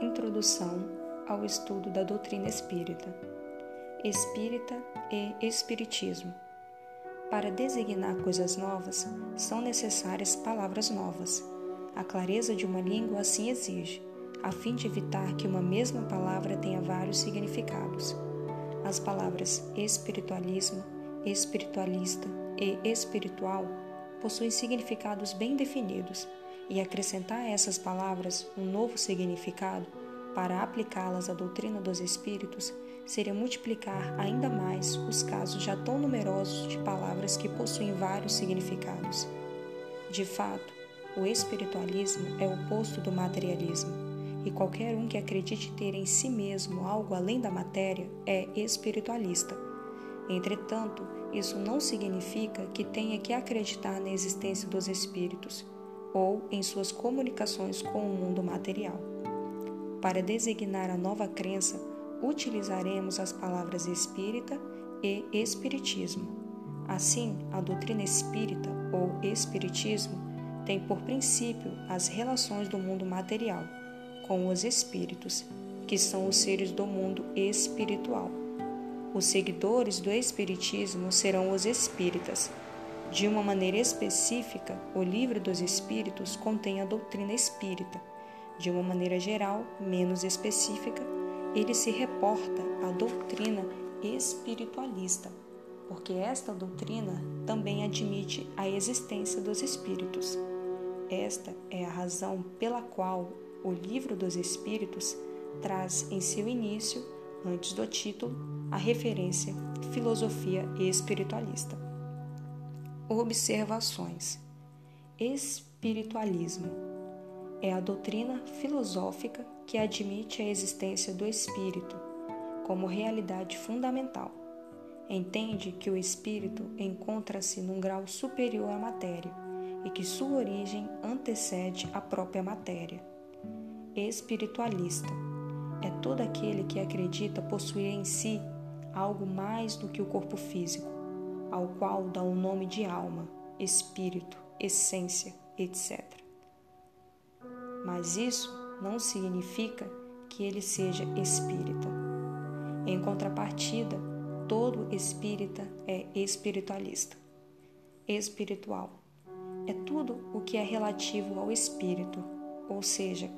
Introdução ao estudo da doutrina espírita. Espírita e Espiritismo. Para designar coisas novas, são necessárias palavras novas. A clareza de uma língua assim exige, a fim de evitar que uma mesma palavra tenha vários significados. As palavras espiritualismo, espiritualista e espiritual possuem significados bem definidos e acrescentar a essas palavras um novo significado para aplicá-las à doutrina dos espíritos seria multiplicar ainda mais os casos já tão numerosos de palavras que possuem vários significados. De fato, o espiritualismo é o oposto do materialismo, e qualquer um que acredite ter em si mesmo algo além da matéria é espiritualista. Entretanto, isso não significa que tenha que acreditar na existência dos espíritos ou em suas comunicações com o mundo material. Para designar a nova crença, utilizaremos as palavras espírita e espiritismo. Assim, a doutrina espírita ou espiritismo tem por princípio as relações do mundo material com os espíritos, que são os seres do mundo espiritual. Os seguidores do espiritismo serão os espíritas, de uma maneira específica, o Livro dos Espíritos contém a doutrina espírita. De uma maneira geral, menos específica, ele se reporta à doutrina espiritualista, porque esta doutrina também admite a existência dos espíritos. Esta é a razão pela qual o Livro dos Espíritos traz em seu início, antes do título, a referência filosofia espiritualista. Observações: Espiritualismo é a doutrina filosófica que admite a existência do espírito como realidade fundamental. Entende que o espírito encontra-se num grau superior à matéria e que sua origem antecede a própria matéria. Espiritualista é todo aquele que acredita possuir em si algo mais do que o corpo físico ao qual dá o nome de alma, espírito, essência, etc. Mas isso não significa que ele seja espírita. Em contrapartida, todo espírita é espiritualista. Espiritual é tudo o que é relativo ao espírito, ou seja,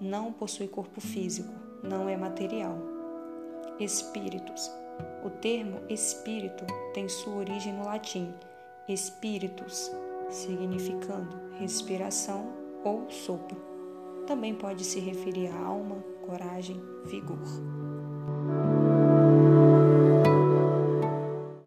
não possui corpo físico, não é material. Espíritos o termo espírito tem sua origem no latim spiritus, significando respiração ou sopro. Também pode se referir a alma, coragem, vigor.